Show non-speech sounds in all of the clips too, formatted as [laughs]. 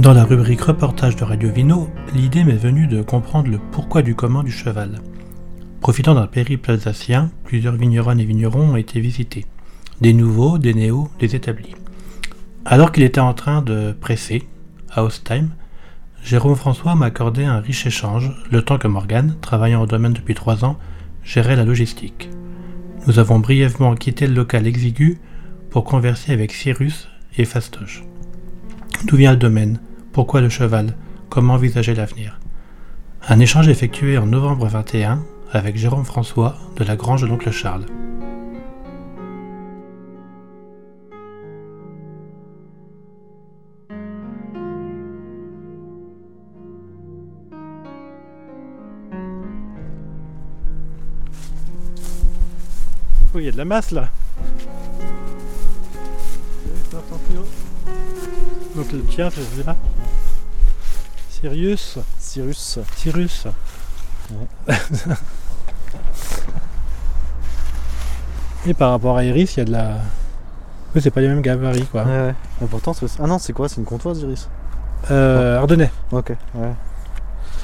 Dans la rubrique reportage de Radio Vino, l'idée m'est venue de comprendre le pourquoi du comment du cheval. Profitant d'un périple alsacien, plusieurs vigneronnes et vignerons ont été visités. Des nouveaux, des néos, des établis. Alors qu'il était en train de presser, à Ostheim, Jérôme François m'a accordé un riche échange, le temps que Morgane, travaillant au domaine depuis trois ans, gérait la logistique. Nous avons brièvement quitté le local exigu pour converser avec Cyrus et Fastoche. D'où vient le domaine? Pourquoi le cheval? Comment envisager l'avenir? Un échange effectué en novembre 21 avec Jérôme François de la Grange de l'Oncle Charles. Oh, il y a de la masse là. Donc le tien, c'est là. Sirius. Cyrus. Cyrus. [laughs] Et par rapport à Iris, il y a de la. Oui, c'est pas les mêmes gabarits quoi. Ouais, ouais. Mais pourtant, c'est... Ah non, c'est quoi? C'est une comptoise, Iris? Euh, Ardennais. Ok, ouais.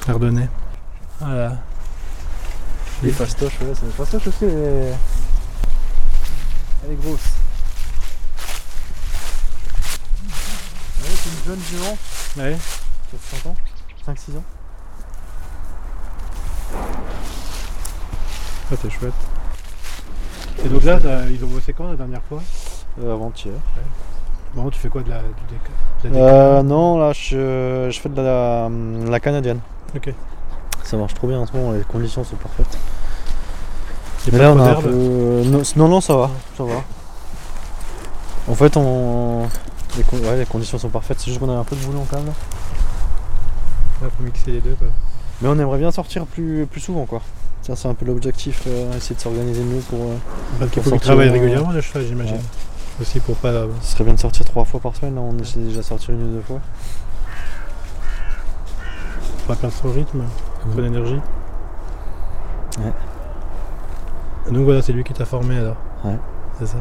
Ardennais. Voilà. Les fastoches, ouais. C'est... Fastoche aussi, elle est... Elle est grosse. Ouais, c'est une jeune jument. Ouais. Qui a 5 ans 5-6 ans Ça c'est chouette. Et donc là, t'as- ils ont bossé quand la dernière fois? Euh, Avant-hier. Bon, tu fais quoi de la, du déca- de la déca- Euh, non, là, je, je fais de la, la canadienne. Ok. Ça marche trop bien en ce moment, les conditions sont parfaites. Y a Mais pas là, on trop a un d'herbe peu... Non, non, non, ça va, ça va. En fait, on... Les, con- ouais, les conditions sont parfaites, c'est juste qu'on a un peu de boulot quand même. là. Ouais, faut mixer les deux quoi. Mais on aimerait bien sortir plus, plus souvent, quoi. Ça, c'est un peu l'objectif, euh, essayer de s'organiser mieux pour... euh, faut qu'il sortir travaille au- régulièrement le cheval, j'imagine. Ouais. Aussi pour pas. Ce serait bien de sortir trois fois par semaine, là, on essaie déjà de sortir une ou deux fois. pour pas perdre son rythme, son énergie. Ouais. Donc voilà, c'est lui qui t'a formé alors. Ouais. C'est ça.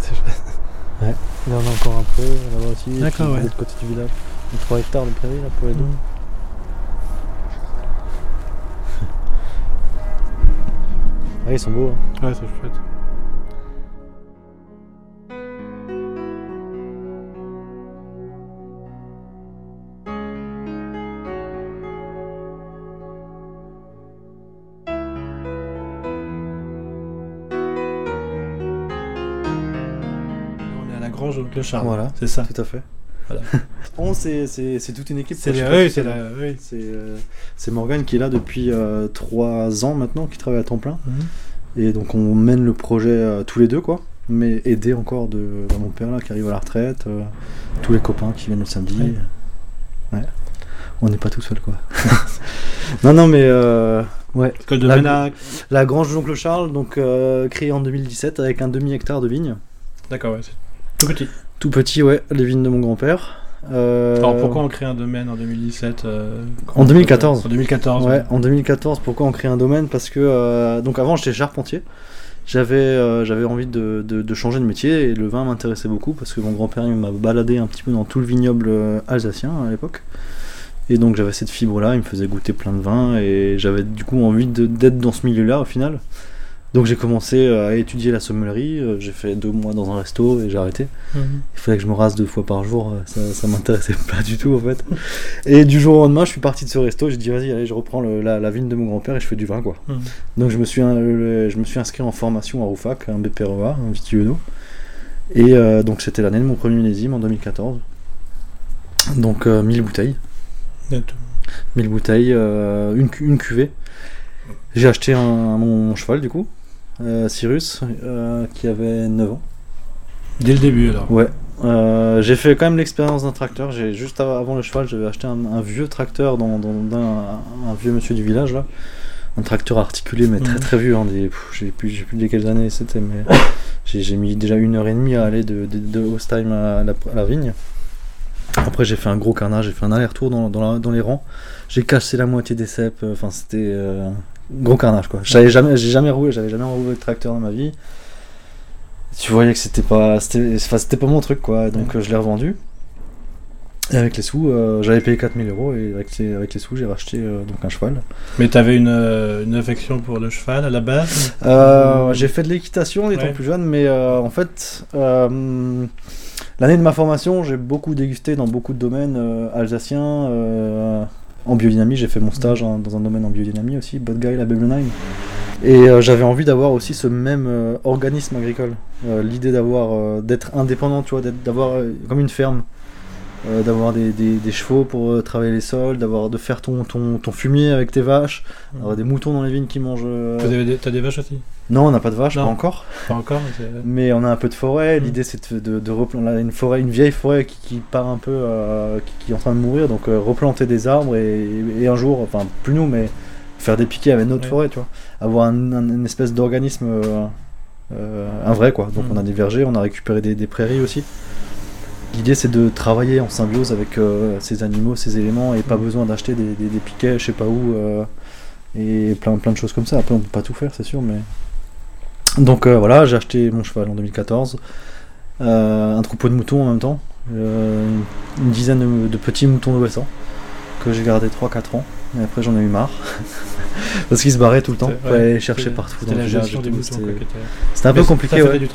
C'est chouette. [laughs] Il y en a encore un peu, là-bas aussi. D'accord, ouais. De l'autre côté du village. Les 3 hectares de prairie, là, pour les deux. Ah, ils sont beaux, hein. Ouais, c'est chouette. On est à la grange de Charles. Voilà. C'est ça. Tout à fait. Voilà. [laughs] Bon, c'est, c'est, c'est toute une équipe. C'est la... oui, c'est ça- la... oui. C'est, euh, c'est qui est là depuis 3 ans maintenant, qui travaille à temps plein. Mhm. Et donc on mène le projet euh, tous les deux, quoi. Mais aidé encore de mon père là qui arrive à la retraite, euh, tous les copains qui viennent le samedi. Ouais. Ouais. On n'est pas tout seul, quoi. [laughs] non, non, mais euh, ouais. La- a- La grange Charles, donc euh, créée en 2017 avec un demi-hectare de vignes. D'accord, ouais. c'est Tout petit. Tout petit, ouais, les vignes de mon grand-père. Euh, Alors pourquoi on crée un domaine en 2017 euh, En 2014. En 2014. Ouais, en 2014, pourquoi on crée un domaine? Parce que, euh, donc avant j'étais charpentier. J'avais j'avais envie de, de- de changer de métier et le vin m'intéressait beaucoup parce que mon grand-père il m'a baladé un petit peu dans tout le vignoble alsacien à l'époque. Et donc j'avais cette fibre-là, il me faisait goûter plein de vins et j'avais du coup envie de- d'être dans ce milieu-là au final. Donc j'ai commencé euh, à étudier la sommellerie, euh, j'ai fait deux mois dans un resto et j'ai arrêté. Mhm. Il fallait que je me rase deux fois par jour, euh, ça, ça m'intéressait [laughs] pas du tout en fait. Et du jour au lendemain, je suis parti de ce resto, j'ai dit vas-y, allez, je reprends le- la, la vigne de mon grand-père et je fais du vin quoi. Mhm. Donc je me suis, le- je me suis inscrit en formation à Roufac, un BPREA, un vitiono. Et euh, donc c'était l'année de mon premier millésime en 2014. Donc euh, 1000 bouteilles. Et tout. 1000 bouteilles, euh, une, une cuvée. J'ai acheté un, mon cheval du coup, Cyrus, euh, qui avait 9 ans. Dès le début alors. Ouais. Euh, j'ai fait quand même l'expérience d'un tracteur. J'ai juste av- avant le cheval, j'avais acheté un, un vieux tracteur dans, un vieux monsieur du village là, un tracteur articulé mais très Mhm. très vieux. Hein, j'ai plus j'ai plus dit quelles années c'était, mais j'ai mis déjà une heure et demie à aller de, de, de Ostheim à la, à la vigne. Après j'ai fait un gros carnage, j'ai fait un aller-retour dans, dans, les rangs. J'ai cassé la moitié des cèpes. euh, Enfin c'était euh, gros carnage quoi. J'avais jamais j'ai jamais roulé, j'avais jamais roulé de tracteur dans ma vie tu voyais que c'était pas c'était enfin, c'était pas mon truc quoi donc euh, je l'ai revendu Et avec les sous, euh, j'avais payé 4000 euros et avec les, avec les sous, j'ai racheté euh, donc un cheval. Mais t'avais une, euh, une affection pour le cheval à la base j'ai fait de l'équitation étant Ouais. plus jeune, mais en fait, l'année de ma formation, j'ai beaucoup dégusté dans beaucoup de domaines alsaciens. En biodynamie, j'ai fait mon stage dans un domaine en biodynamie aussi, Bad Guy, la Beblenheim. Et euh, j'avais envie d'avoir aussi ce même euh, organisme agricole. Euh, L'idée d'avoir, d'être indépendant, tu vois, d'avoir comme une ferme. Euh, d'avoir des, des- des chevaux pour euh, travailler les sols, d'avoir de faire ton, ton, ton fumier avec tes vaches, d'avoir des moutons dans les vignes qui mangent. euh, des- T'as des vaches aussi? Non, on n'a pas de vaches, Non. pas encore. Pas encore mais c'est- Mais on a un peu de forêt. Mm. L'idée, c'est de, de, de replan- là, une forêt, une vieille forêt qui, qui part un peu, euh, qui, qui est en train de mourir. Donc replanter des arbres et, et un jour, enfin plus nous, mais faire des piquets avec notre Ouais. forêt, tu vois. Avoir un, un- une espèce d'organisme, un vrai quoi. Donc Mm. on a des vergers, on a récupéré des prairies aussi. L'idée, c'est de travailler en symbiose avec euh, ces animaux, ces éléments, et pas Mm. besoin d'acheter des, des, des piquets, je sais pas où, euh, et plein, plein de choses comme ça. Après, on peut pas tout faire, c'est sûr, mais. Donc euh, voilà, j'ai acheté mon cheval en 2014, euh, un troupeau de moutons en même temps, une dizaine de, de petits moutons d'Ouessant que j'ai gardé 3-4 ans, et après j'en ai eu marre. [laughs] Parce qu'ils se barraient tout le temps, ouais, les chercher partout C'était un peu compliqué, ça ouais. faisait, du.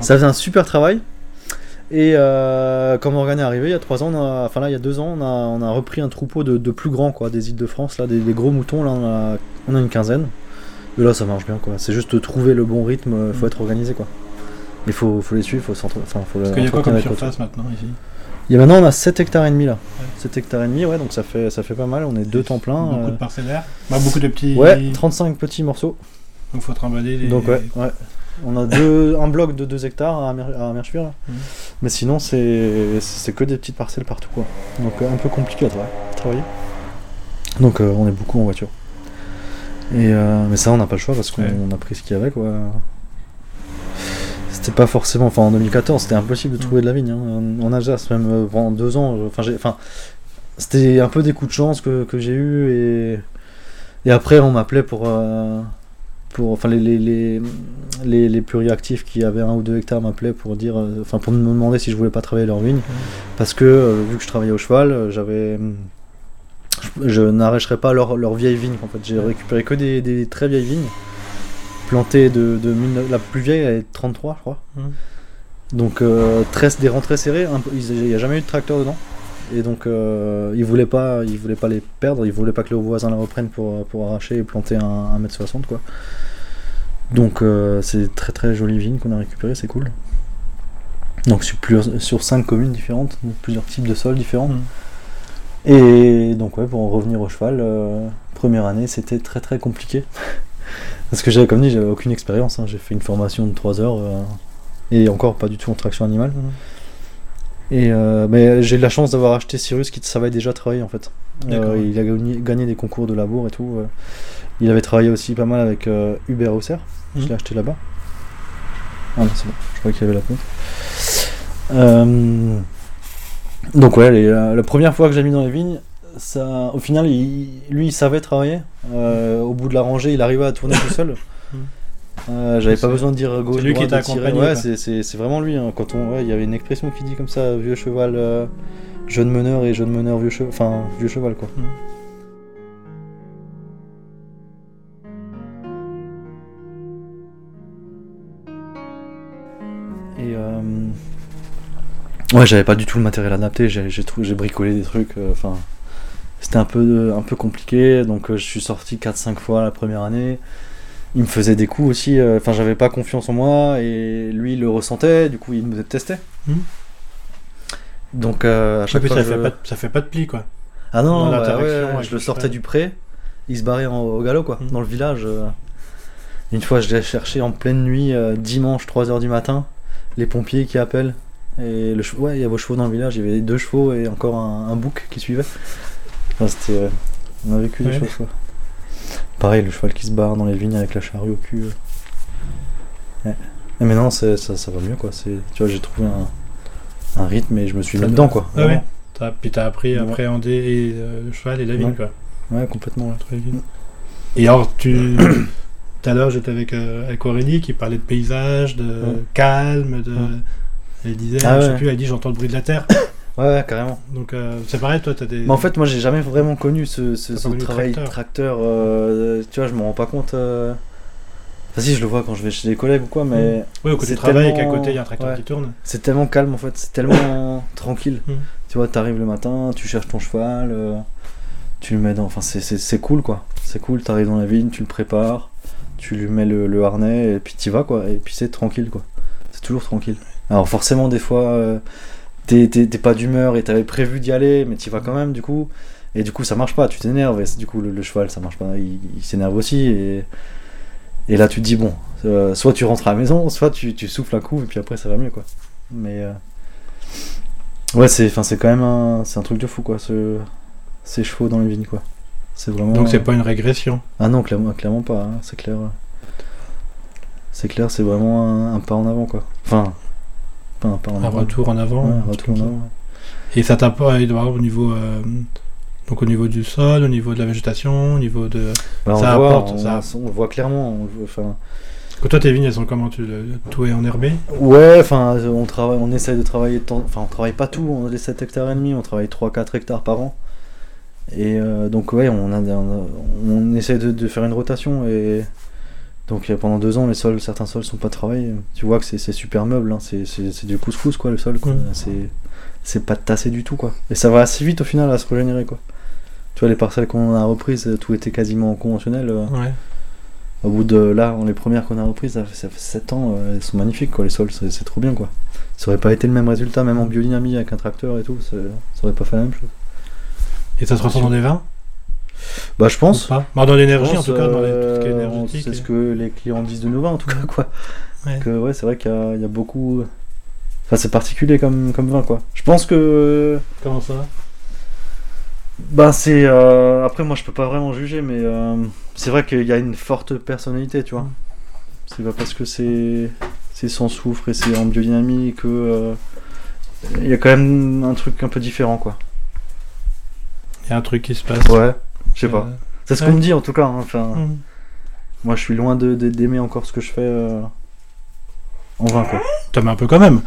Ça faisait un super travail. Et euh, quand Morgane est arrivé il y a trois ans, on a- enfin là il y a deux ans, on a, on a repris un troupeau de, de plus grands quoi, des îles de France, là, des, des gros moutons, là on a, on a une quinzaine. Et là ça marche bien quoi. C'est juste trouver le bon rythme, il faut Mm. être organisé quoi. Il faut, faut les suivre, faut s'entre... Enfin, faut Parce qu'il y a quoi comme surface maintenant ici? Il y a maintenant on a 7 hectares et demi là. Ouais. 7 hectares et demi, ouais, donc ça fait, ça fait pas mal, on est deux temps plein. Beaucoup euh, de parcellaires Bah, Beaucoup de petits. Ouais, 35 petits morceaux. Donc faut trimballer les. Donc ouais, ouais. On a deux, un bloc de 2 hectares à, Mer- à Merchuir, là. Mhm. mais sinon c'est que des petites parcelles partout quoi. Donc euh, un peu compliqué à tra- travailler. Donc euh, on est beaucoup en voiture. Et euh, mais ça on n'a pas le choix parce qu'on Ouais. a pris ce qu'il y avait quoi. C'était pas forcément, enfin en 2014 c'était impossible de trouver de la vigne. hein. En Alsace même pendant deux ans, enfin enfin c'était un peu des coups de chance que, que j'ai eu et et après on m'appelait pour euh, pour enfin les, les, les, les, les pluriactifs qui avaient un ou deux hectares m'appelaient pour dire euh, enfin pour me demander si je voulais pas travailler leur vigne. Parce que euh, vu que je travaillais au cheval euh, j'avais je, je n'arracherais pas leur, leur vieille vigne en fait. J'ai récupéré que des, des très vieilles vignes. Plantées de, de la plus vieille elle est de 33 je crois. Mhm. donc euh, très, des rangs très serrés un peu- il n'y a jamais eu de tracteur dedans et donc euh, ils voulaient pas ils voulaient pas les perdre ils voulaient pas que leurs voisins la reprennent pour, pour arracher et planter un 1m60 quoi donc euh, c'est très très jolie vigne qu'on a récupérée, c'est cool. Donc sur, plus, sur 5 communes différentes, plusieurs types de sols différents. Mhm. Et donc ouais, pour en revenir au cheval, euh, première année c'était très très compliqué. [laughs] Parce que j'avais comme dit, j'avais aucune expérience, hein. j'ai fait une formation de 3 heures euh, et encore pas du tout en traction animale. Mhm. Et euh, mais j'ai eu la chance d'avoir acheté Cyrus qui savait déjà travailler en fait. Euh, il a gagné, gagné des concours de labour et tout. euh. Il avait travaillé aussi pas mal avec euh, Hubert Hausser. Je Mhm. l'ai acheté là-bas. Ah non, c'est bon, je crois qu'il y avait la compte. Euh, Donc ouais, les- la, la première fois que j'ai mis dans les vignes, ça, au final, il- lui, il savait travailler. Au bout de la rangée, il arrivait à tourner tout seul. [laughs] Mhm. Euh, J'avais pas besoin de dire gauche, c'est lui qui t'a accompagné, Ouais, c'est- vraiment lui. hein. Quand on, ouais, il y avait une expression qui dit comme ça, vieux cheval, euh, jeune meneur et jeune meneur vieux cheval, enfin vieux cheval quoi. Mhm. Et euh, ouais, j'avais pas du tout le matériel adapté. J'ai bricolé des trucs. euh, Enfin, c'était un peu un peu compliqué. Donc je suis sorti 4-5 fois la première année. Il me faisait des coups aussi. euh, Enfin, j'avais pas confiance en moi et lui il le ressentait. Du coup, il me testait. Mhm. Donc euh, à chaque fois, ça, je- fait pas, de- ça fait pas de pli quoi. ah non, bah ouais, je le sortais du pré, il se barrait en- au galop quoi, Mhm. dans le village. euh. Une fois, je l'ai cherché en pleine nuit, dimanche 3h du matin, les pompiers qui appellent. Et le chev- ouais, il y a vos chevaux dans le village, il y avait deux chevaux et encore un, un bouc qui suivait. Enfin, c'était, on a vécu des choses quoi. Pareil, le cheval qui se barre dans les vignes avec la charrue au cul. euh. Ouais. Maintenant, c'est- ça, ça va mieux quoi. Tu vois, j'ai trouvé un, un rythme et je me suis mis dedans quoi. Ah ouais. T'as- Puis t'as appris à Ouais. appréhender et, euh, le cheval et la vigne Ouais. quoi. Ouais, complètement. ouais. Et alors tu. [coughs] Tout à l'heure j'étais avec, euh, avec Aurélie qui parlait de paysage, de calme, de. Elle disait, Ah je sais plus, elle dit j'entends le bruit de la terre. Ouais, ouais, carrément. Donc euh, c'est pareil, toi, t'as des. Mais en fait, moi, j'ai jamais vraiment connu ce, ce, connu travail tracteur. tracteur. euh, tu vois, je me rends pas compte. euh. Enfin, si, je le vois quand je vais chez des collègues ou quoi, mais Oui, au côté du travail et qu'à tellement- côté, il y a un tracteur ouais. qui tourne. c'est tellement calme en fait, c'est tellement [coughs] tranquille. Mm. Tu vois, t'arrives le matin, tu cherches ton cheval, euh, tu le mets dans. Enfin, c'est- cool quoi. C'est cool, t'arrives dans la vigne, tu le prépares, tu lui mets le, le harnais et puis t'y vas quoi. Et puis c'est tranquille quoi. C'est toujours tranquille. Alors forcément, des fois, t'es pas d'humeur et t'avais prévu d'y aller, mais t'y vas quand même du coup. Et du coup, ça marche pas, tu t'énerves. Et du coup, le, le cheval, ça marche pas. Il, il s'énerve aussi. Et, et là, tu te dis, bon, euh, soit tu rentres à la maison, soit tu, tu souffles un coup, et puis après, ça va mieux, quoi. Mais. euh, Ouais, c'est quand même un, un truc de fou, quoi, ce, ces chevaux dans les vignes, quoi. C'est vraiment. Donc c'est pas une régression. Ah non, clairement, clairement pas, hein, c'est clair. C'est clair, c'est vraiment un, un pas en avant, quoi. Enfin, pas un pas en Un avant. retour en avant. Ouais, un retour en. Et ça t'a pas au niveau. euh, Donc au niveau du sol, au niveau de la végétation, au niveau de. Bah, on, Ça le voit, apporte, on, ça. on le voit clairement. on enfin, toi tes vignes elles sont comment tu le tout est enherbé? Ouais, enfin, on travaille, on essaye de travailler, enfin, on travaille pas tout, on a les 7 hectares et demi, on travaille 3-4 hectares par an. Et euh, donc, ouais, on, a, on, on essaye de, de faire une rotation. Et donc, euh, pendant deux ans, les sols, certains sols sont pas travaillés. Tu vois que c'est super meuble, hein, c'est du couscous, quoi, le sol, quoi. C'est pas tassé du tout, quoi. Et ça va assez vite au final à se régénérer, quoi. Tu vois, les parcelles qu'on a reprises, tout était quasiment conventionnel. euh, Ouais. au bout de là, les premières qu'on a reprises, ça fait, ça fait 7 ans, euh, elles sont magnifiques quoi, les sols, c'est trop bien quoi. Ça aurait pas été le même résultat, même en biodynamie avec un tracteur et tout, ça, aurait pas fait la même chose. Et ça se ressent dans les vins? Bah je pense. Pas Bah, Dans l'énergie en tout cas, dans les- tout ce qui est euh, énergétique. C'est et- ce que les clients disent de nos vins en tout cas quoi. Ouais. Que ouais, c'est vrai qu'il y, a- il y a beaucoup. Enfin, c'est particulier comme, comme vin quoi. Je pense que. Comment ça Bah, c'est. euh, Après, moi je peux pas vraiment juger, mais euh, c'est vrai qu'il y a une forte personnalité, tu vois. C'est pas parce que c'est. C'est sans soufre et c'est en biodynamie que. euh, Il y a quand même un truc un peu différent quoi. Il y a un truc qui se passe. Ouais, je sais pas. Euh, C'est ce ouais. qu'on me dit en tout cas. hein. Enfin, hmm. moi je suis loin de- de- d'aimer encore ce que je fais euh, en vin quoi. T'aimes un peu quand même.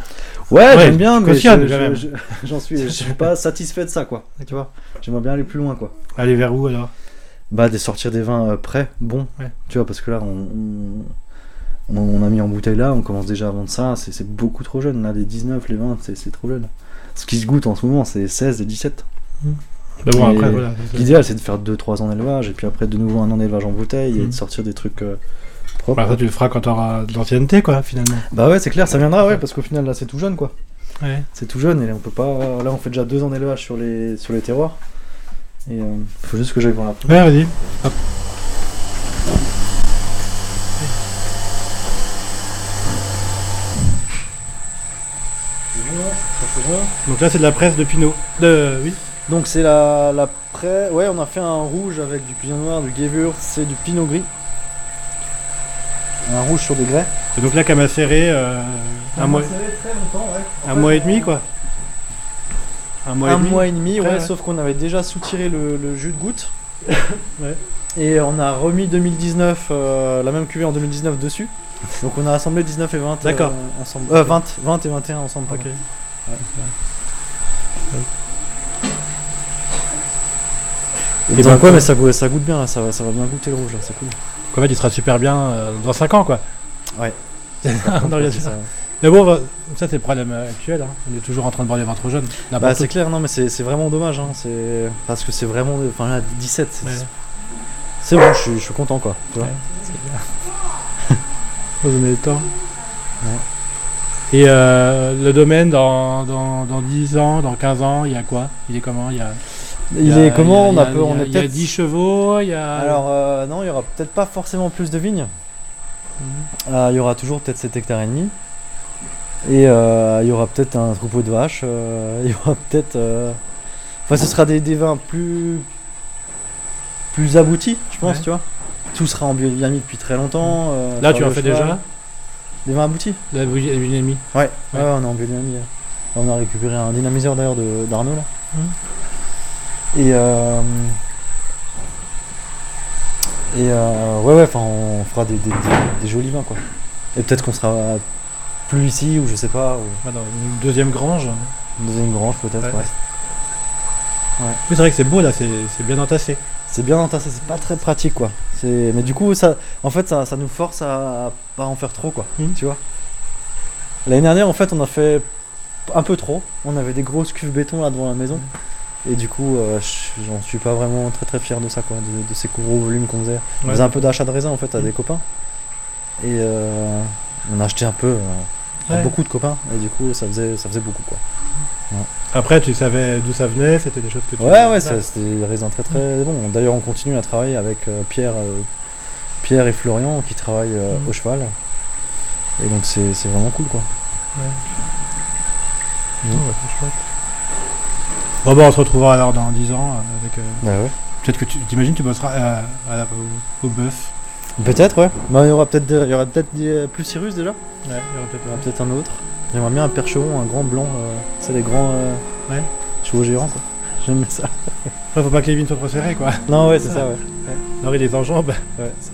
Ouais, Ouais, j'aime bien, mais je- je- [laughs] j'en suis, je suis pas satisfait de ça, quoi. Tu vois, j'aimerais bien aller plus loin, quoi. Aller vers où alors? Bah, de sortir des vins euh, prêts, bons. Ouais. Tu vois, parce que là, on, on, on a mis en bouteille là, on commence déjà à vendre ça. C'est beaucoup trop jeune, là, les 19, les 20, c'est trop jeune. Ce qui se goûte en ce moment, c'est 16 et 17. Mais bon, Et après, voilà. c'est- L'idéal, c'est de faire 2-3 ans d'élevage, et puis après, de nouveau un an d'élevage en bouteille, et Mhm. de sortir des trucs euh, propres. Bah, ça, tu le feras quand t'auras de l'ancienneté, quoi, finalement. Bah ouais, c'est clair, ça viendra, ouais, parce qu'au final, là, c'est tout jeune, quoi. Ouais. C'est tout jeune et là on peut pas. Là on fait déjà deux ans d'élevage sur les sur les terroirs. Et euh, faut juste que j'aille voir la Ouais, vas-y. Hop. Donc là, c'est de la presse de Pinot. De... Oui. Donc c'est la, la pré. Ouais, on a fait un rouge avec du pinot noir, du Gewürz, c'est du pinot gris. Un rouge sur des grès. Et donc là, qu'à macérer euh, un, mois, très longtemps, ouais. un mois et demi, quoi. Un mois un et demi. mois et demi, ouais, Ouais, ouais. sauf qu'on avait déjà soutiré le, le jus de goutte. [laughs] Ouais. Et on a remis 2019, euh, la même cuvée en 2019 dessus. Donc on a assemblé 19 et 20 euh, D'accord. ensemble. Euh, 20, 20 et 21 ensemble. Ok. pardon. Et Et donc, ouais, euh, mais ça, goûte- ça goûte bien, ça, va- ça va bien goûter le rouge, là, c'est cool. Fait, il sera super bien euh, dans 5 ans, quoi. Ouais. [laughs] Non, ça. Mais bon, ça, c'est le problème euh, actuel. hein. On est toujours en train de boire des vins trop jeunes. Bah, c'est clair, non, mais c'est vraiment dommage, hein, c'est parce que c'est vraiment. Enfin là, 17, c'est Ouais. c'est bon, je suis, je suis content quoi. Tu vois. Ouais, c'est bien. Donner [laughs] le temps. Et euh, le domaine, dans, dans, dans 10 ans, dans 15 ans, il y a quoi? Il est comment? Il y a, Il est comment On a peu, on est Il y a peut-être. 10 chevaux, il y a. Alors euh, non, il y aura peut-être pas forcément plus de vignes. Mhm. Euh, il y aura toujours peut-être 7 hectares et demi. Et euh, il y aura peut-être un troupeau de vaches. euh, [laughs] il y aura peut-être. euh, Enfin, ce sera des, des vins plus plus aboutis, je pense, Ouais. tu vois. Tout sera en biodynamie depuis très longtemps. euh, Là, tu en fais déjà Des vins aboutis La demie. Ouais, Ouais. ouais, on est en biodynamie. là. On a récupéré un dynamiseur d'ailleurs de- d'Arnaud là. Mhm. Et euh, et euh, ouais ouais, enfin on fera des, des, des- des jolis vins quoi. Et peut-être qu'on sera plus ici ou je sais pas. ou- Ah, dans une deuxième grange. Une deuxième grange peut-être, Ouais. ouais. Oui, c'est vrai que c'est beau là, c'est bien entassé. C'est bien entassé, c'est pas très pratique quoi. Mais du coup, ça, en fait, ça, ça nous force à, pas en faire trop quoi. Mhm. Tu vois L'année dernière, en fait, on a fait un peu trop. On avait des grosses cuves béton là devant la maison. Et du coup, euh, je- j'en suis pas vraiment très très fier de ça quoi, de, de ces gros volumes qu'on faisait. On Ouais. faisait un peu d'achat de raisin en fait à Mhm. des copains. Et euh, on a acheté un peu euh, à Ouais. beaucoup de copains. Et du coup, ça faisait, ça faisait beaucoup quoi. Après, tu savais d'où ça venait, c'était des choses que tu. Ouais, ouais, c'était des raisins très très bons. D'ailleurs, on continue à travailler avec euh, Pierre, euh, Pierre et Florian qui travaillent euh, Mhm. au cheval. Et donc, c'est vraiment cool quoi. Ouais, chouette. Bon, bah, on se retrouvera alors dans 10 ans euh, avec. euh, Bah ouais. Peut-être que tu t'imagines, tu bosseras euh, à au, au bœuf. Peut-être, ouais. Bah, il y aura peut-être des- il y aura peut-être des- plus Cyrus déjà. Ouais, il y aura peut-être. Il y aura peut-être un autre. J'aimerais bien un percheron, un grand blanc. euh, c'est les grands euh, Ouais. chevaux gérants quoi. J'aime bien ça. Après, faut pas que les vignes soient trop serrées, quoi. Non, ouais, c'est ça, ouais. Non, il les enjambes. Ouais, ça.